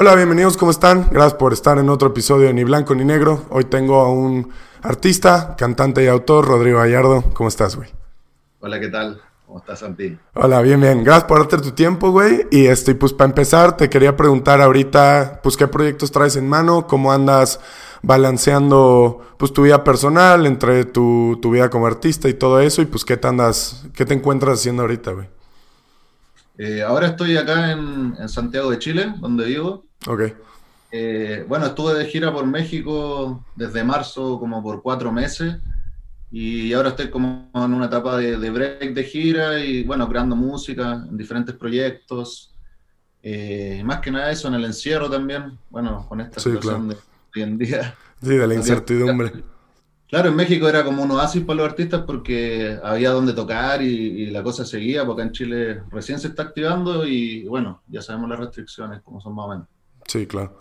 Hola, bienvenidos, ¿cómo están? Gracias por estar en otro episodio de Ni Blanco ni Negro. Hoy tengo a un artista, cantante y autor, Rodrigo Gallardo. ¿Cómo estás, güey? Hola, ¿qué tal? ¿Cómo estás, Santi? Hola, bien, bien. Gracias por darte tu tiempo, güey. Y este, pues para empezar, te quería preguntar ahorita, pues, ¿qué proyectos traes en mano? ¿Cómo andas balanceando, pues, tu vida personal entre tu, tu vida como artista y todo eso? Y pues, ¿qué te andas, qué te encuentras haciendo ahorita, güey? Eh, ahora estoy acá en, en Santiago de Chile, donde vivo. Ok. Eh, bueno, estuve de gira por México desde marzo como por cuatro meses y ahora estoy como en una etapa de, de break de gira y bueno, creando música en diferentes proyectos. Eh, más que nada eso en el encierro también, bueno, con esta Sí, situación claro. de hoy en día. Sí, de la incertidumbre. Claro, en México era como un oasis para los artistas porque había donde tocar y, la cosa seguía, porque en Chile recién se está activando y bueno, ya sabemos las restricciones, como son más o menos. Sí, claro.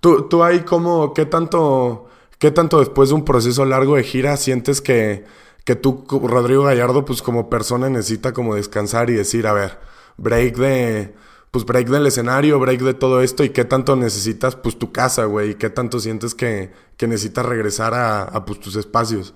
¿Tú, tú ahí cómo, qué tanto, qué tanto después de un proceso largo de gira sientes que, que tú, Rodrigo Gallardo, pues como persona necesita como descansar y decir, a ver, break de, pues break del escenario, break de todo esto y qué tanto necesitas pues tu casa, güey, y qué tanto sientes que, que necesitas regresar a, a pues tus espacios?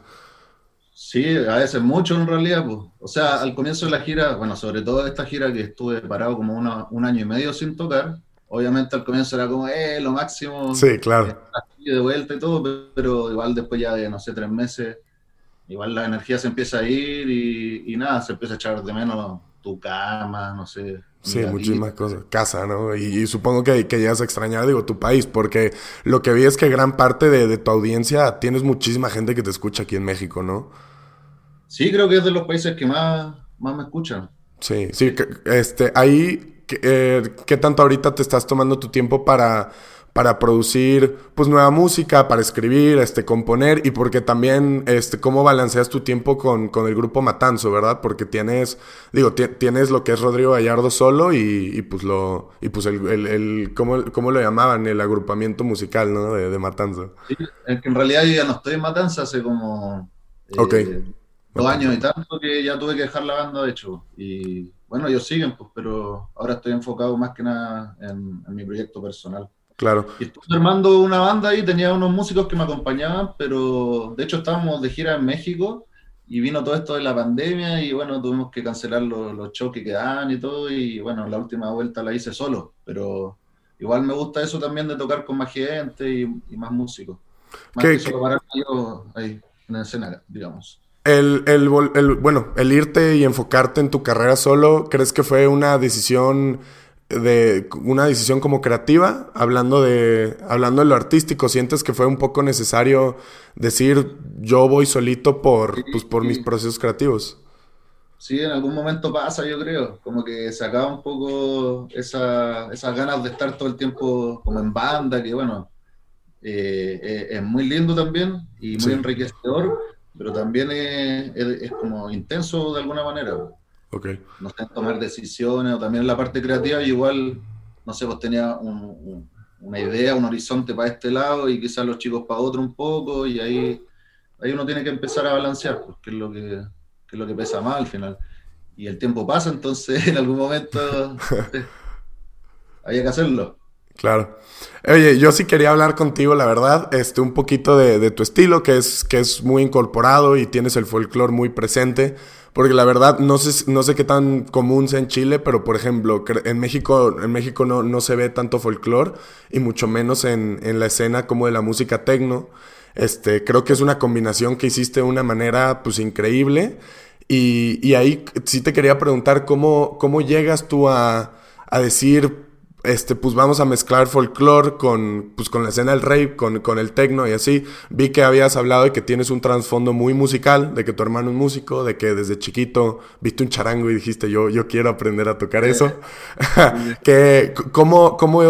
Sí, a veces mucho en realidad, pues. O sea, al comienzo de la gira, bueno, sobre todo esta gira que estuve parado como una- un año y medio sin tocar, obviamente al comienzo era como, eh, lo máximo, Sí, claro. y de vuelta y todo, pero igual después ya de, no sé, tres meses, igual la energía se empieza a ir y, y nada, se empieza a echar de menos tu cama, no sé. Sí, muchísimas cosas. Casa, ¿no? Y, y supongo que, que llegas a extrañar, digo, tu país, porque lo que vi es que gran parte de, de tu audiencia tienes muchísima gente que te escucha aquí en México, ¿no? Sí, creo que es de los países que más, más me escuchan. Sí, sí, que- este, ahí, que- eh, ¿qué tanto ahorita te estás tomando tu tiempo para, para producir, pues, nueva música, para escribir, este, componer, y porque también, este, cómo balanceas tu tiempo con, con el grupo Matanzo, ¿verdad? Porque tienes, digo, ti- tienes lo que es Rodrigo Gallardo solo y, y pues lo, y pues el, el, el- ¿cómo, cómo lo llamaban? El agrupamiento musical, ¿no? De, de Matanzo. Sí, en realidad yo ya no estoy en Matanza hace como eh, dos años y tanto que ya tuve que dejar la banda, de hecho. Y bueno, ellos siguen, pues, pero ahora estoy enfocado más que nada en, en mi proyecto personal. Claro. Y estuve armando una banda ahí, tenía unos músicos que me acompañaban, pero de hecho estábamos de gira en México y vino todo esto de la pandemia y bueno, tuvimos que cancelar los, los shows que quedaban y todo y bueno, la última vuelta la hice solo, pero igual me gusta eso también de tocar con más gente y, y más músicos. Más ¿Qué- que solo pararme yo ahí en la escena, digamos. El, el, el- bueno, el irte y enfocarte en tu carrera solo, ¿crees que fue una decisión de una decisión como creativa? Hablando de hablando de lo artístico, ¿sientes que fue un poco necesario decir yo voy solito por pues por mis procesos creativos? Sí, en algún momento pasa, yo creo, como que se acaba un poco esa- esas ganas de estar todo el tiempo como en banda, que bueno, eh, eh, es muy lindo también y muy Sí. enriquecedor, pero también es, es- es como intenso de alguna manera, Ok. no sé, tomar decisiones o también la parte creativa, igual, no sé, pues tenía un- un- una idea, un horizonte para este lado y quizás los chicos para otro un poco y ahí, ahí uno tiene que empezar a balancear, pues, que es lo que, que es lo que pesa más al final. Y el tiempo pasa, entonces en algún momento eh, había que hacerlo. Claro. Oye, yo sí quería hablar contigo, la verdad, este, un poquito de, de tu estilo, que es, que es muy incorporado y tienes el folclore muy presente. Porque la verdad, no sé, no sé qué tan común sea en Chile, pero por ejemplo, en México, en México no, no se ve tanto folclore, y mucho menos en, en la escena como de la música tecno. Este, creo que es una combinación que hiciste de una manera pues increíble. Y, y ahí sí te quería preguntar cómo, cómo llegas tú a, a decir, este, pues vamos a mezclar folclore con, pues, con la escena del rap, con, con el techno y así. Vi que habías hablado de que tienes un trasfondo muy musical, de que tu hermano es músico, de que desde chiquito viste un charango y dijiste, yo, yo quiero aprender a tocar eso. que, ¿cómo, ¿Cómo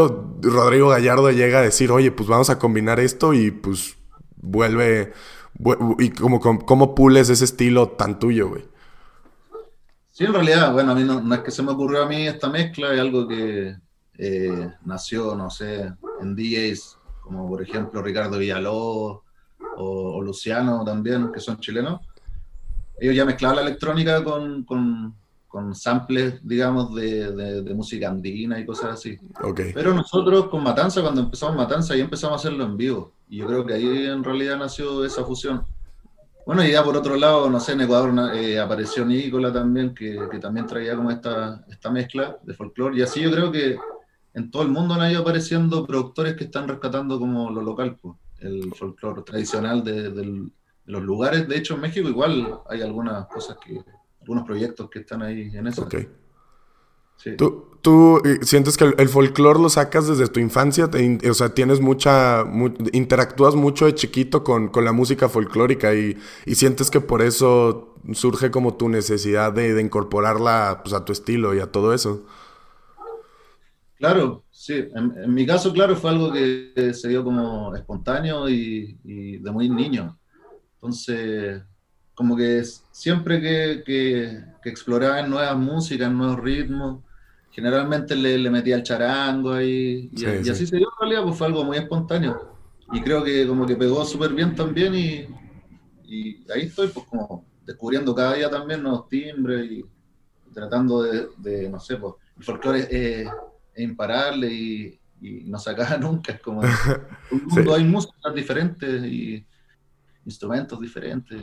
Rodrigo Gallardo llega a decir, oye, pues vamos a combinar esto y pues vuelve, vu- y cómo, cómo, cómo pules ese estilo tan tuyo, güey? Sí, en realidad, bueno, a mí no, no es que se me ocurrió a mí esta mezcla, es algo que eh, nació, no sé, en DJs, como por ejemplo Ricardo Villalobos o, o Luciano también, que son chilenos. Ellos ya mezclaban la electrónica con, con, con samples, digamos, de, de, música andina y cosas así. Okay. Pero nosotros con Matanza, cuando empezamos Matanza, ahí empezamos a hacerlo en vivo. Y yo creo que ahí en realidad nació esa fusión. Bueno, y ya por otro lado, no sé, en Ecuador eh, apareció Nicola también, que, que, también traía como esta, esta mezcla de folclore. Y así yo creo que en todo el mundo han ido apareciendo productores que están rescatando como lo local, pues, el folclore tradicional de, de, los lugares. De hecho, en México igual hay algunas cosas que, algunos proyectos que están ahí en eso. Okay. ¿Tú, ¿Tú, eh, sientes que el, folclore lo sacas desde tu infancia? o sea, tienes mucha. interactúas mucho de chiquito con, con la música folclórica y, y, sientes que por eso surge como tu necesidad de, de incorporarla pues, a tu estilo y a todo eso. Claro, sí. En, mi caso, claro, fue algo que se dio como espontáneo y, y de muy niño. Entonces, como que siempre que, que, que exploraba nuevas músicas, nuevos ritmos, generalmente le, le metía el charango ahí, y, así se dio en realidad, pues fue algo muy espontáneo. Y creo que como que pegó súper bien también y, y, ahí estoy pues como descubriendo cada día también nuevos timbres y tratando de, de no sé, pues el folclore es, imparable y, y, no se acaba nunca, es como un mundo hay músicas diferentes y instrumentos diferentes.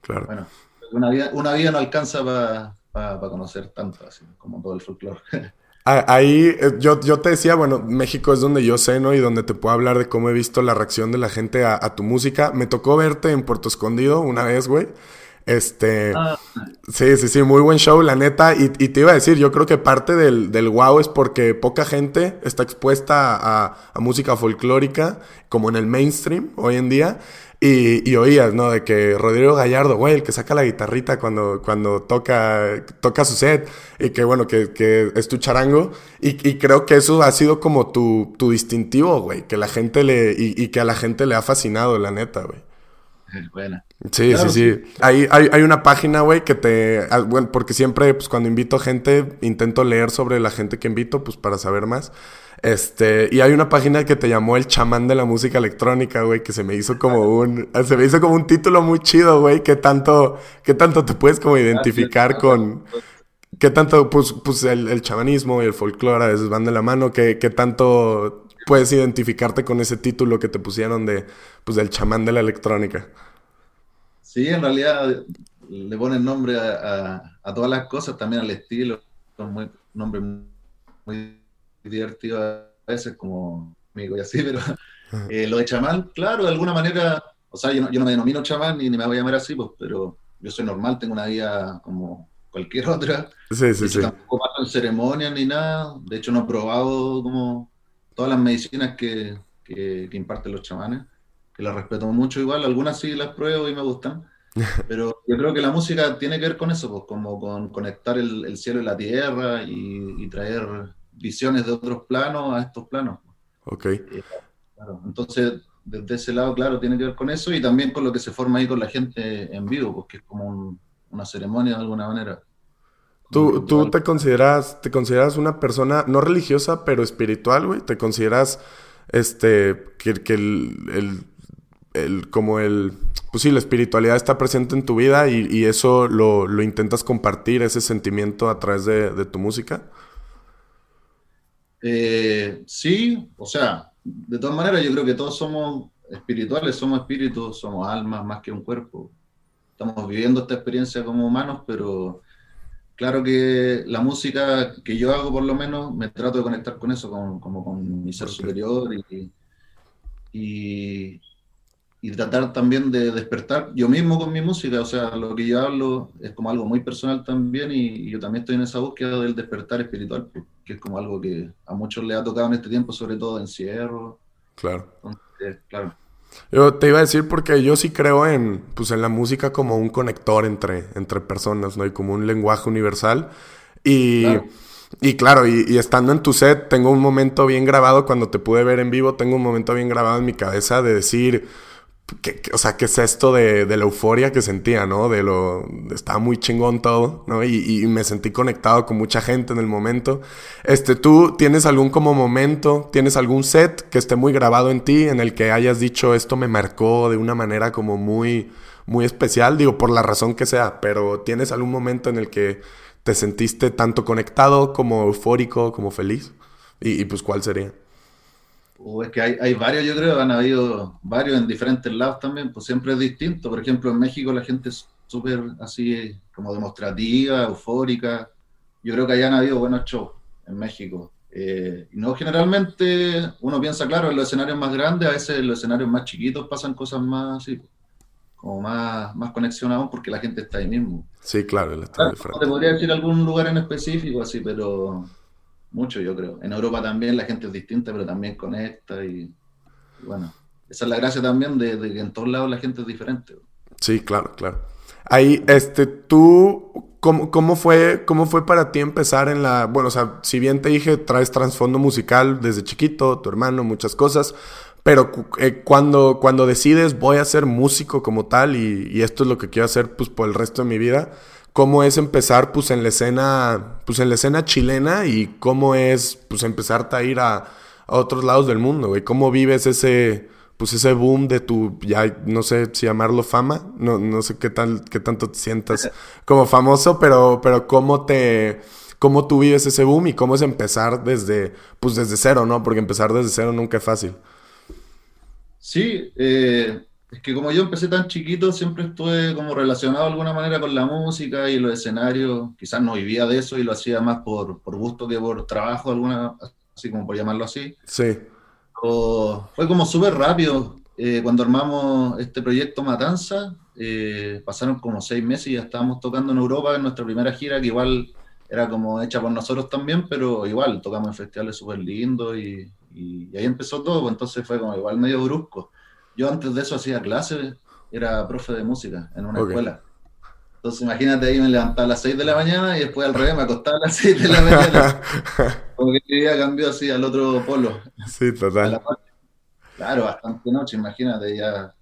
Claro. Bueno, una vida, una vida no alcanza para para conocer tanto, así como todo el folclore. Ahí eh, yo, yo te decía, bueno, México es donde yo sé, ¿no? Y donde te puedo hablar de cómo he visto la reacción de la gente a, tu música. Me tocó verte en Puerto Escondido una vez, güey. Este. Ah. Sí, sí, sí, muy buen show, la neta. Y, te iba a decir, yo creo que parte del, del wow es porque poca gente está expuesta a, a música folclórica, como en el mainstream hoy en día. Y, oías, ¿no? De que Rodrigo Gallardo, güey, el que saca la guitarrita cuando, cuando toca, toca su set, y que bueno, que, que es tu charango. Y, y, creo que eso ha sido como tu, tu distintivo, güey, que la gente le, y, que a la gente le ha fascinado, la neta, güey. Buena. Sí, sí, sí. Hay, hay, hay una página, güey, que te... Ah, bueno, porque siempre, pues cuando invito gente, intento leer sobre la gente que invito, pues para saber más. Este, y hay una página que te llamó el chamán de la música electrónica, güey, que se me hizo como un, se me hizo como un título muy chido, güey, que tanto, que tanto te puedes como identificar con, que tanto, pues, pues el, el, chamanismo y el folclore a veces van de la mano, que, tanto puedes identificarte con ese título que te pusieron de, pues, del chamán de la electrónica. Sí, en realidad le ponen nombre a, a, todas las cosas, también al estilo, son muy, nombres muy divertido a veces como amigo y así, pero eh, lo de chamán, claro, de alguna manera, o sea, yo no, yo no me denomino chamán ni, ni, me voy a llamar así, pues, pero yo soy normal, tengo una vida como cualquier otra. Sí, sí, sí. Tampoco paso en ceremonias ni nada, de hecho no he probado como todas las medicinas que, que, imparten los chamanes, que las respeto mucho igual, algunas sí las pruebo y me gustan. Pero yo creo que la música tiene que ver con eso, pues como con conectar el, el cielo y la tierra y, y traer visiones de otros planos a estos planos. Ok. Eh, entonces, desde ese lado, claro, tiene que ver con eso y también con lo que se forma ahí con la gente en vivo, porque es como una ceremonia de alguna manera. ¿Tú, tú te consideras, te consideras una persona no religiosa, pero espiritual, güey? ¿Te consideras este que, que el, el, como el pues sí, la espiritualidad está presente en tu vida y, y eso lo, lo, intentas compartir, ese sentimiento a través de, de tu música? Eh, sí, o sea, de todas maneras yo creo que todos somos espirituales, somos espíritus, somos almas más que un cuerpo. Estamos viviendo esta experiencia como humanos, pero claro que la música que yo hago por lo menos me trato de conectar con eso, con, como con mi ser superior y, y, y tratar también de despertar yo mismo con mi música, o sea, lo que yo hablo es como algo muy personal también y, yo también estoy en esa búsqueda del despertar espiritual, que es como algo que a muchos le ha tocado en este tiempo, sobre todo encierro. Claro. claro. Yo te iba a decir porque yo sí creo en, pues, en la música como un conector entre, entre personas, ¿no? Y como un lenguaje universal. Y... Y claro, y, estando en tu set, tengo un momento bien grabado, cuando te pude ver en vivo, tengo un momento bien grabado en mi cabeza de decir, o sea, ¿qué es esto de, la euforia que sentía, ¿no? De lo... Estaba muy chingón todo, ¿no? Y, me sentí conectado con mucha gente en el momento. Este, ¿tú tienes algún como momento, tienes algún set que esté muy grabado en ti, en el que hayas dicho esto me marcó de una manera como muy, muy especial? Digo, por la razón que sea, pero ¿tienes algún momento en el que te sentiste tanto conectado como eufórico, como feliz? Y, pues, ¿cuál sería? Uh, es que hay, hay, varios, yo creo, han habido varios en diferentes lados también, pues siempre es distinto. Por ejemplo, en México la gente es súper así como demostrativa, eufórica. Yo creo que han habido buenos shows en México. Eh, no generalmente uno piensa, claro, en los escenarios más grandes, a veces en los escenarios más chiquitos pasan cosas más así, como más, más conexionados porque la gente está ahí mismo. Sí, claro, el claro, Te podría decir algún lugar en específico así, pero mucho yo creo. En Europa también la gente es distinta, pero también conecta y, bueno, esa es la gracia también de, de, que en todos lados la gente es diferente. Sí, claro, claro. Ahí, este, tú, ¿cómo, ¿cómo, fue, ¿cómo fue para ti empezar en la... Bueno, o sea, si bien te dije, traes trasfondo musical desde chiquito, tu hermano, muchas cosas, pero eh, cuando, cuando decides voy a ser músico como tal y, y, esto es lo que quiero hacer pues por el resto de mi vida, ¿cómo es empezar pues en la escena, pues en la escena chilena y cómo es pues empezarte a ir a, a otros lados del mundo, güey? ¿Cómo vives ese pues ese boom de tu, ya no sé si llamarlo fama, no, no sé qué tal, qué tanto te sientas como famoso, pero, pero cómo te, cómo tú vives ese boom y cómo es empezar desde, pues desde cero, ¿no? Porque empezar desde cero nunca es fácil. Sí, eh, es que como yo empecé tan chiquito, siempre estuve como relacionado de alguna manera con la música y los escenarios, quizás no vivía de eso y lo hacía más por, por gusto que por trabajo, alguna, así como por llamarlo así. Sí fue como súper rápido. Eh, cuando armamos este proyecto Matanza, eh, pasaron como seis meses y ya estábamos tocando en Europa en nuestra primera gira, que igual era como hecha por nosotros también, pero igual tocamos en festivales súper lindos y, ahí empezó todo, pues entonces fue como igual medio brusco. Yo antes de eso hacía clases, era profe de música en una escuela. Entonces imagínate ahí me levantaba a las 6 de la mañana y después al revés me acostaba a las 6 de la mañana. Como que mi vida cambió así al otro polo. Sí, total. Claro, bastante noche, imagínate ya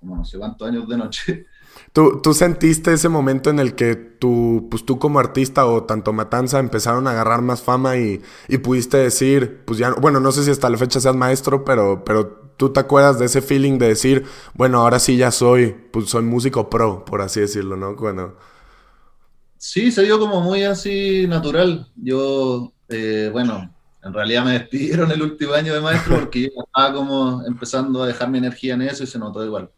como no sé cuántos años de noche. ¿Tú, ¿Tú, sentiste ese momento en el que tú, pues tú como artista o tanto Matanza empezaron a agarrar más fama y, y pudiste decir, pues ya, bueno, no sé si hasta la fecha seas maestro, pero, pero ¿Tú te acuerdas de ese feeling de decir, bueno, ahora sí ya soy, pues soy músico pro, por así decirlo, ¿no? Bueno. Sí, se dio como muy así natural. Yo, eh, bueno, en realidad me despidieron el último año de maestro porque yo estaba como empezando a dejar mi energía en eso y se notó igual.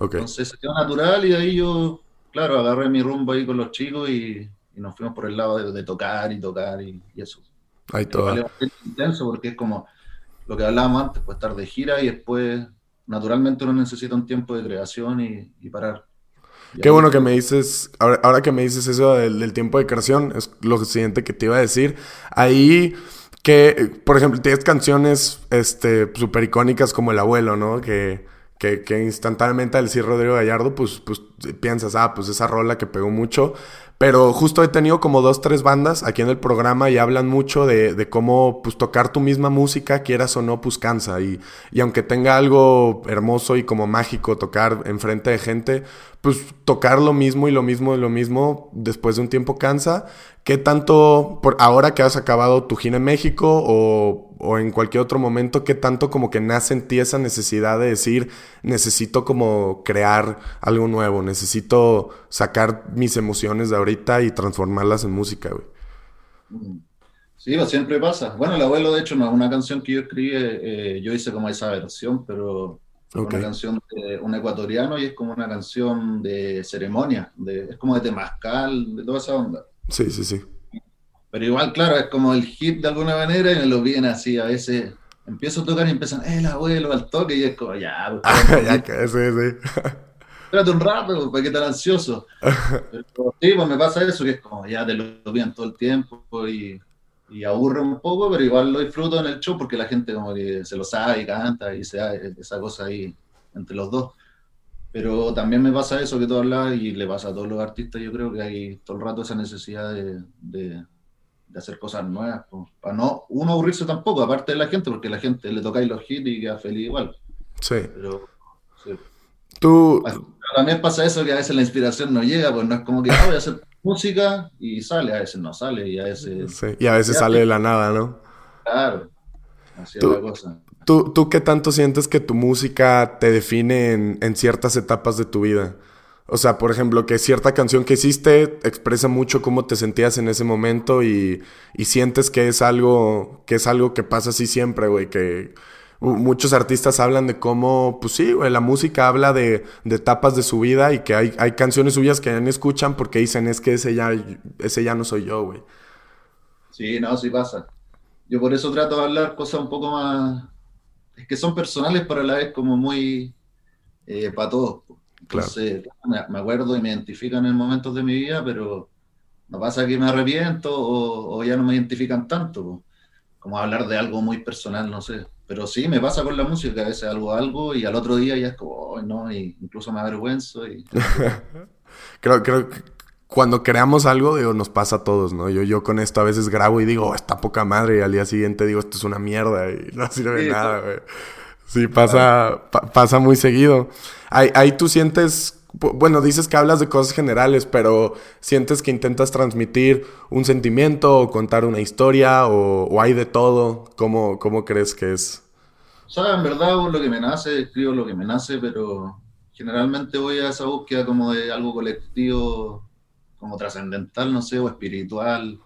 Okay. Entonces se dio natural y ahí yo, claro, agarré mi rumbo ahí con los chicos y, nos fuimos por el lado de, tocar y tocar y, eso. Ahí todo. intenso porque es como lo que hablábamos antes, pues estar de gira y después naturalmente uno necesita un tiempo de creación y, parar. Qué bueno que me dices, ahora, que me dices eso del, tiempo de creación, es lo siguiente que te iba a decir. Ahí que, por ejemplo, tienes canciones este, súper icónicas como El Abuelo, ¿no? Que, que, que instantáneamente al decir Rodrigo Gallardo, pues, pues piensas, ah, pues esa rola que pegó mucho. Pero justo he tenido como dos, tres bandas aquí en el programa y hablan mucho de, cómo pues tocar tu misma música, quieras o no, pues cansa. Y, y aunque tenga algo hermoso y como mágico tocar enfrente de gente, pues tocar lo mismo y lo mismo y lo mismo después de un tiempo cansa. ¿Qué tanto, por ahora que has acabado tu gira en México o, o, en cualquier otro momento, qué tanto como que nace en ti esa necesidad de decir, necesito como crear algo nuevo, necesito sacar mis emociones de ahorita y transformarlas en música, güey? Sí, siempre pasa. Bueno, el abuelo, de hecho, no es una canción que yo escribí, eh, yo hice como esa versión, pero una canción de un ecuatoriano y es como una canción de ceremonia, de, es como de temazcal, de toda esa onda. Sí, sí, sí. Pero igual, claro, es como el hit de alguna manera y me lo viene así, a veces empiezo a tocar y empiezan, eh, el abuelo al toque y es como, ya, pues, ya que sí, sí. Espérate un rato, pues, ¿para qué tan ansioso? sí, pues me pasa eso, que es como, ya te lo piden todo el tiempo y y aburre un poco, pero igual lo disfruto en el show porque la gente como que se lo sabe y canta y se da esa cosa ahí entre los dos. Pero también me pasa eso que tú hablas y le pasa a todos los artistas, yo creo que hay todo el rato esa necesidad de, de, hacer cosas nuevas, para no uno aburrirse tampoco, aparte de la gente, porque la gente le toca los hits y queda feliz igual. Sí. Pero, Tú... También pasa eso que a veces la inspiración no llega, pues no es como que ah, voy a hacer música y sale, a veces no sale y a veces... Sí, y a veces sale de la nada, ¿no? Claro, así es la cosa. ¿tú, qué tanto sientes que tu música te define en, ciertas etapas de tu vida? O sea, por ejemplo, que cierta canción que hiciste expresa mucho cómo te sentías en ese momento y, y sientes que es algo que es algo que pasa así siempre, güey, que muchos artistas hablan de cómo, pues sí, la música habla de, de, etapas de su vida y que hay, hay canciones suyas que ya no escuchan porque dicen, es que ese ya, ese ya no soy yo, güey. Sí, no, sí pasa. Yo por eso trato de hablar cosas un poco más, es que son personales, pero a la vez como muy eh, para todos. Entonces, me acuerdo y me identifican en momentos de mi vida, pero no pasa que me arrepiento o, ya no me identifican tanto, como hablar de algo muy personal, no sé. Pero sí, me pasa con la música, a veces algo, algo, y al otro día ya es como, no, y incluso me avergüenzo. Y... creo, creo que cuando creamos algo, digo, nos pasa a todos, ¿no? Yo, yo con esto a veces grabo y digo, oh, está poca madre, y al día siguiente digo, esto es una mierda, y no sirve de nada, güey. Sí, pasa, pasa muy seguido. Ahí, ahí tú sientes, bueno, dices que hablas de cosas generales, pero sientes que intentas transmitir un sentimiento o contar una historia o, hay de todo. ¿Cómo, ¿Cómo, crees que es? O sea, en verdad lo que me nace, escribo lo que me nace, pero generalmente voy a esa búsqueda como de algo colectivo, como trascendental, no sé, o espiritual,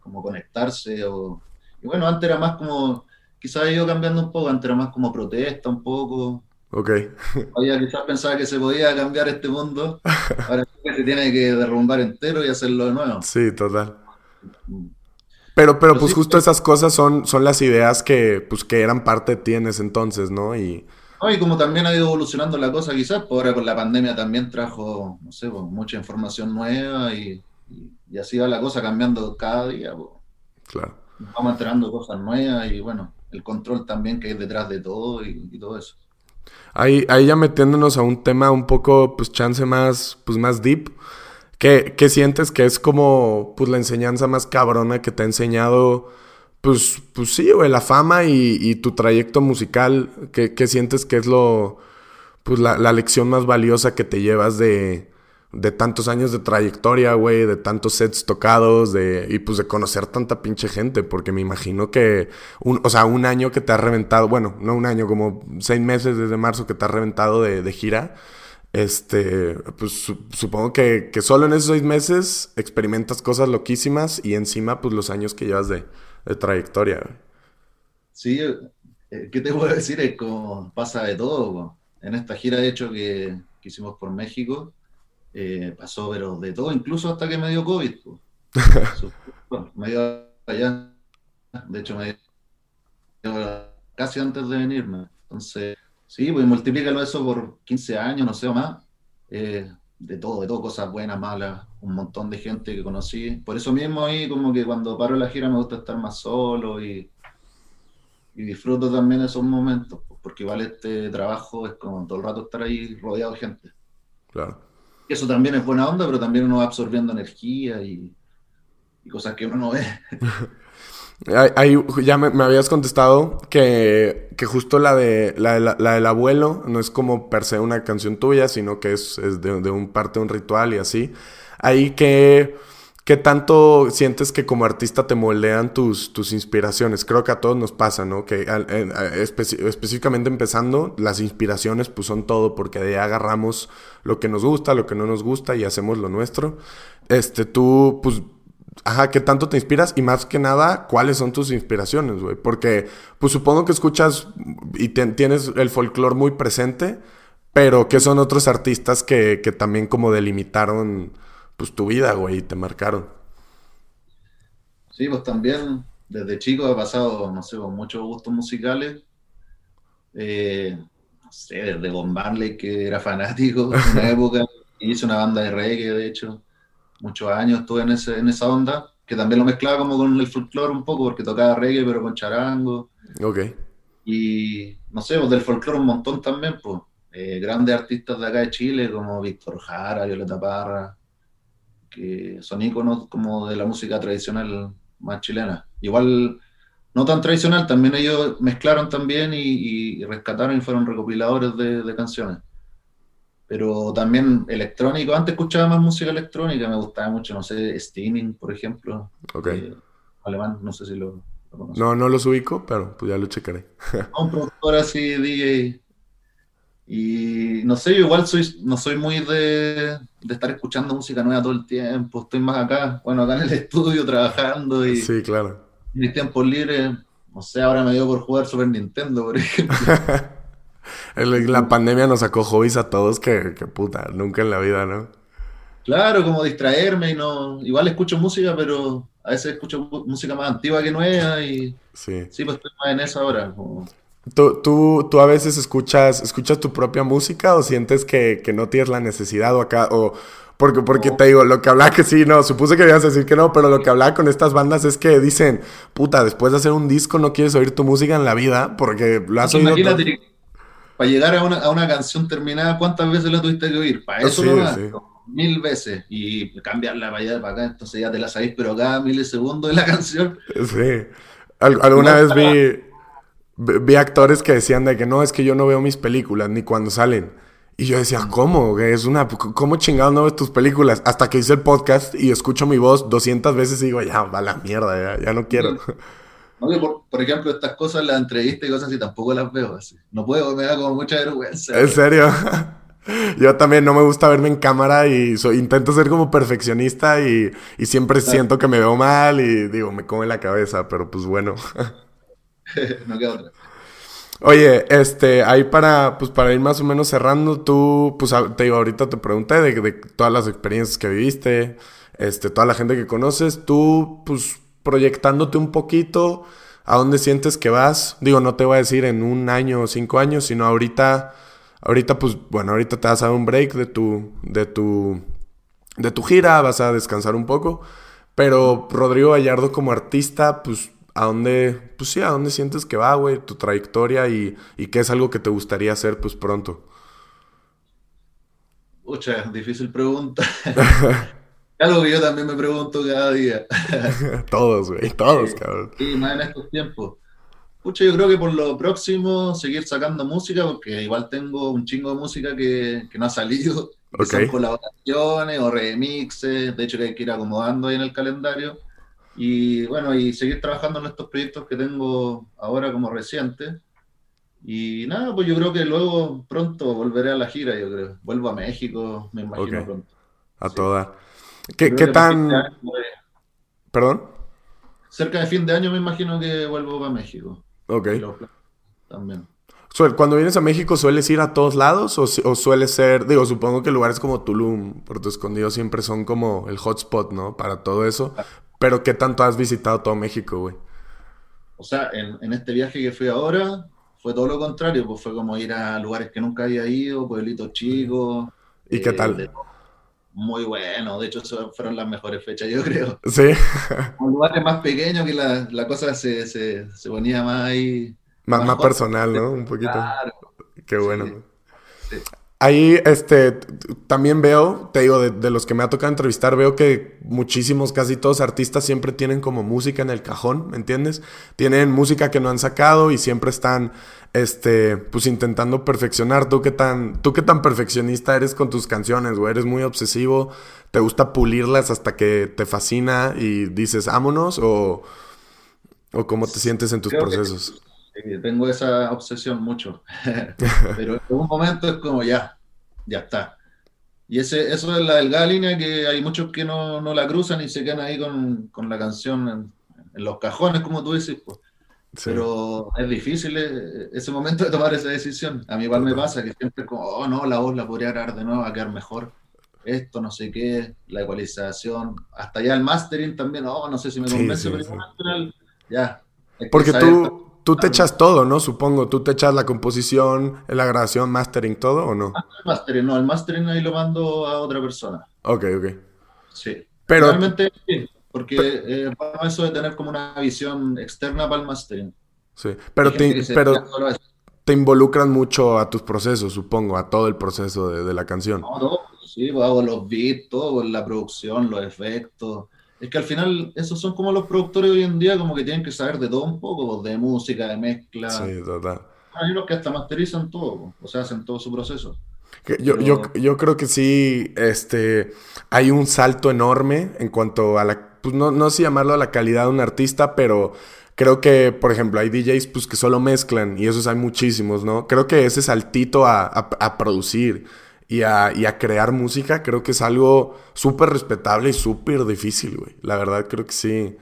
como conectarse. O... Y bueno, antes era más como quizás ha ido cambiando un poco, antes era más como protesta un poco. Ok. Oye, quizás pensaba que se podía cambiar este mundo, ahora se tiene que derrumbar entero y hacerlo de nuevo. Sí, total. Pero, pero, pues justo esas cosas son, son las ideas que, pues, que eran parte de ti en ese entonces, ¿no? Y... y como también ha ido evolucionando la cosa quizás, pues ahora con la pandemia también trajo, no sé, pues, mucha información nueva y, y, así va la cosa cambiando cada día. Pues. Claro. Vamos enterando cosas nuevas y bueno, el control también que hay detrás de todo y, todo eso. Ahí, ahí ya metiéndonos a un tema un poco, pues chance más, pues más deep. ¿Qué, ¿Qué, sientes que es como, pues la enseñanza más cabrona que te ha enseñado, pues, pues sí, güey, la fama y, y tu trayecto musical? ¿Qué, ¿Qué, sientes que es lo, pues la, la lección más valiosa que te llevas de, de tantos años de trayectoria, güey, de tantos sets tocados, de, y pues de conocer tanta pinche gente, porque me imagino que, un, o sea, un año que te ha reventado, bueno, no un año, como seis meses desde marzo que te ha reventado de, de gira, este, pues supongo que, que, solo en esos seis meses experimentas cosas loquísimas y encima, pues los años que llevas de, de trayectoria. Sí, eh, ¿qué te puedo decir? Es como pasa de todo. En esta gira, de hecho, que, que hicimos por México, eh, pasó pero de todo, incluso hasta que me dio COVID. me dio allá, de hecho me dio casi antes de venirme. Entonces, sí, pues multiplícalo eso por 15 años, no sé o más. Eh, de todo, de todo, cosas buenas, malas, un montón de gente que conocí. Por eso mismo ahí como que cuando paro la gira me gusta estar más solo y, y disfruto también esos momentos, porque igual este trabajo es como todo el rato estar ahí rodeado de gente. Claro. Eso también es buena onda, pero también uno va absorbiendo energía y, cosas que uno no ve. Ahí, ya me, habías contestado que, que justo la, de, la, la, del abuelo no es como per se una canción tuya, sino que es, de, de, un parte de un ritual y así. Ahí que ¿Qué tanto sientes que como artista te moldean tus, tus inspiraciones? Creo que a todos nos pasa, ¿no? Que específicamente empezando, las inspiraciones pues son todo, porque de ahí agarramos lo que nos gusta, lo que no nos gusta y hacemos lo nuestro. Este, tú, pues, ajá, ¿qué tanto te inspiras? Y más que nada, ¿cuáles son tus inspiraciones, güey? Porque, pues supongo que escuchas y tienes el folclore muy presente, pero ¿qué son otros artistas que, que también como delimitaron pues tu vida, güey, te marcaron. Sí, pues también desde chico he pasado, no sé, con muchos gustos musicales. Eh, no sé, desde Bob Marley, que era fanático en una época, hice una banda de reggae, de hecho, muchos años estuve en, ese, en esa onda, que también lo mezclaba como con el folclore un poco, porque tocaba reggae, pero con charango. Ok. Y, no sé, pues del folclore un montón también, pues. Eh, grandes artistas de acá de Chile, como Víctor Jara, Violeta Parra, que son íconos como de la música tradicional más chilena. Igual, no tan tradicional, también ellos mezclaron también y, rescataron y fueron recopiladores de, canciones. Pero también electrónico, antes escuchaba más música electrónica, me gustaba mucho, no sé, Steaming, por ejemplo. Ok. Eh, alemán, no sé si lo, No, no los ubico, pero pues ya lo checaré. un productor así, DJ, Y no sé, yo igual soy, no soy muy de, de, estar escuchando música nueva todo el tiempo. Estoy más acá, bueno, acá en el estudio trabajando y. Sí, claro. Mis tiempos libres, no sé, ahora me dio por jugar Super Nintendo, por ejemplo. la pandemia nos sacó hobbies a todos que, que, puta, nunca en la vida, ¿no? Claro, como distraerme y no. Igual escucho música, pero a veces escucho música más antigua que nueva y. Sí. Sí, pues estoy más en eso ahora. Como... ¿Tú, tú, tú a veces escuchas, escuchas tu propia música o sientes que, que no tienes la necesidad o acá, o porque, porque te digo, lo que hablaba que sí, no, supuse que ibas a decir que no, pero lo que hablaba con estas bandas es que dicen, puta, después de hacer un disco no quieres oír tu música en la vida porque lo has oído. Imagínate, para llegar a una, a una, canción terminada, ¿cuántas veces la tuviste que oír? Para eso no mil veces y cambiarla para allá para acá, entonces ya te la sabéis, pero cada milisegundo de la canción. Sí. alguna vez vi vi actores que decían de que no, es que yo no veo mis películas ni cuando salen. Y yo decía, ¿cómo? Es una, ¿Cómo chingado no ves tus películas? Hasta que hice el podcast y escucho mi voz 200 veces y digo, ya, va la mierda, ya, no quiero. por, ejemplo, estas cosas, las entrevistas y cosas así, tampoco las veo así. No puedo, me da como mucha vergüenza. ¿En serio? Yo también no me gusta verme en cámara y intento ser como perfeccionista y, y siempre siento que me veo mal y digo, me come la cabeza, pero pues bueno. no queda. Oye, este, ahí para, pues para ir más o menos cerrando, tú, pues te digo, ahorita te pregunté de, de, todas las experiencias que viviste, este, toda la gente que conoces, tú, pues proyectándote un poquito, ¿a dónde sientes que vas? Digo, no te voy a decir en un año o cinco años, sino ahorita, ahorita, pues, bueno, ahorita te vas a dar un break de tu, de tu, de tu gira, vas a descansar un poco, pero Rodrigo Gallardo como artista, pues, a dónde, pues sí, a dónde sientes que va, güey, tu trayectoria y, y qué es algo que te gustaría hacer, pues pronto. Pucha, difícil pregunta. algo que yo también me pregunto cada día. todos, güey, todos, cabrón. Sí, más en estos tiempos. Pucha, yo creo que por lo próximo seguir sacando música, porque igual tengo un chingo de música que, que no ha salido. son colaboraciones o remixes, de hecho que hay que ir acomodando ahí en el calendario. Y bueno, y seguir trabajando en estos proyectos que tengo ahora como recientes. Y nada, pues yo creo que luego pronto volveré a la gira, yo creo. Vuelvo a México, me imagino pronto. A toda. ¿Qué, qué tan...? ¿Perdón? Cerca de fin de año me imagino que vuelvo a México. Ok. También. Cuando vienes a México, ¿sueles ir a todos lados o, o suele ser, digo, supongo que lugares como Tulum, Puerto Escondido siempre son como el hotspot, ¿no? Para todo eso. Pero ¿qué tanto has visitado todo México, güey? O sea, en, este viaje que fui ahora, fue todo lo contrario, pues fue como ir a lugares que nunca había ido, pueblitos chicos. ¿Y qué tal? muy bueno, de hecho fueron las mejores fechas, yo creo. Sí. Un lugares más pequeños que la, la cosa se, se, se, ponía más ahí. Más, más, personal, ¿no? Un poquito. Claro. Qué bueno. Sí. Ahí, este, también veo, te digo, de, los que me ha tocado entrevistar, veo que muchísimos, casi todos artistas siempre tienen como música en el cajón, ¿me entiendes? Tienen música que no han sacado y siempre están, este, pues intentando perfeccionar. ¿Tú qué tan, tú qué tan perfeccionista eres con tus canciones, güey? ¿Eres muy obsesivo? ¿Te gusta pulirlas hasta que te fascina y dices, vámonos? ¿O, o cómo te sientes en tus procesos? Tengo esa obsesión mucho. Pero en un momento es como ya, ya está. Y ese, eso es la delgada línea que hay muchos que no, no la cruzan y se quedan ahí con, con la canción en, los cajones, como tú dices. Pues. Pero es difícil eh, ese momento de tomar esa decisión. A mí igual me pasa que siempre como, oh no, la voz la podría grabar de nuevo, va a quedar mejor. Esto, no sé qué, la ecualización, hasta ya el mastering también, oh, no sé si me convence, pero ya. Porque tú, Tú te echas todo, ¿no? Supongo. Tú te echas la composición, la grabación, mastering, todo, ¿o no? Ah, el mastering, no. El mastering ahí lo mando a otra persona. Ok, ok. Sí. Pero... Realmente sí, porque eh, eso de tener como una visión externa para el mastering. Sí, pero, te, pero te involucran mucho a tus procesos, supongo, a todo el proceso de, de la canción. No, no, sí, pues, hago los beats, todo, la producción, los efectos es que al final esos son como los productores hoy en día, como que tienen que saber de todo un poco, de música, de mezcla. Sí, total. Hay unos que hasta masterizan todo, o sea, hacen todo su proceso. Yo, yo, yo, creo que sí, este, hay un salto enorme en cuanto a la, pues no, no sé llamarlo a la calidad de un artista, pero creo que, por ejemplo, hay DJs pues, que solo mezclan y esos hay muchísimos, ¿no? Creo que ese saltito a, a, producir y a, y a, crear música, creo que es algo súper respetable y súper difícil, güey. La verdad, creo que sí.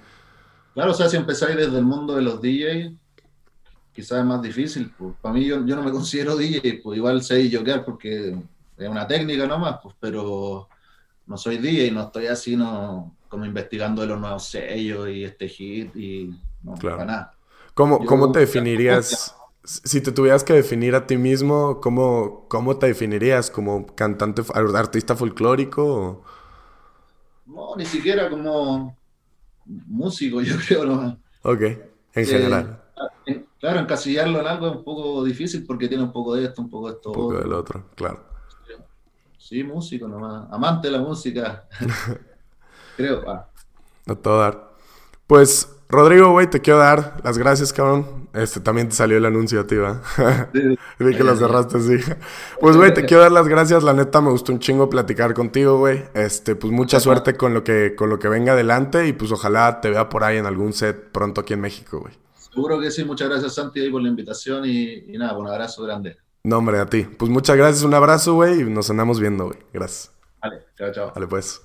Claro, o sea, si empezáis desde el mundo de los DJs, quizás es más difícil. Pues. Para mí, yo, yo, no me considero DJ, pues igual sé yokear porque es una técnica nomás, pues, pero no soy DJ, no estoy así, no como investigando de los nuevos sellos y este hit y no, para nada. ¿Cómo, ¿cómo te definirías? Si te tuvieras que definir a ti mismo, ¿cómo, cómo te definirías? ¿Como cantante, artista folclórico? No, ni siquiera como músico, yo creo. ¿no? Ok, en general. claro, encasillarlo en algo es un poco difícil porque tiene un poco de esto, un poco de esto. Un poco del otro, claro. Sí, músico nomás. Amante de la música. Creo. Ah. A todo dar. Pues, Rodrigo, güey, te quiero dar las gracias, cabrón. Este, también te salió el anuncio a ti. Vi que lo cerraste, sí. Pues, güey, te quiero dar las gracias. La neta, me gustó un chingo platicar contigo, güey. Este, pues, mucha suerte con lo que, con lo que venga adelante y, pues, ojalá te vea por ahí en algún set pronto aquí en México, güey. Seguro que sí. Muchas gracias, Santi, por la invitación y, y nada, un abrazo grande. No, hombre, a ti. Pues muchas gracias, un abrazo, güey, y nos andamos viendo, güey. Gracias. Vale, chao, chao. Vale, pues.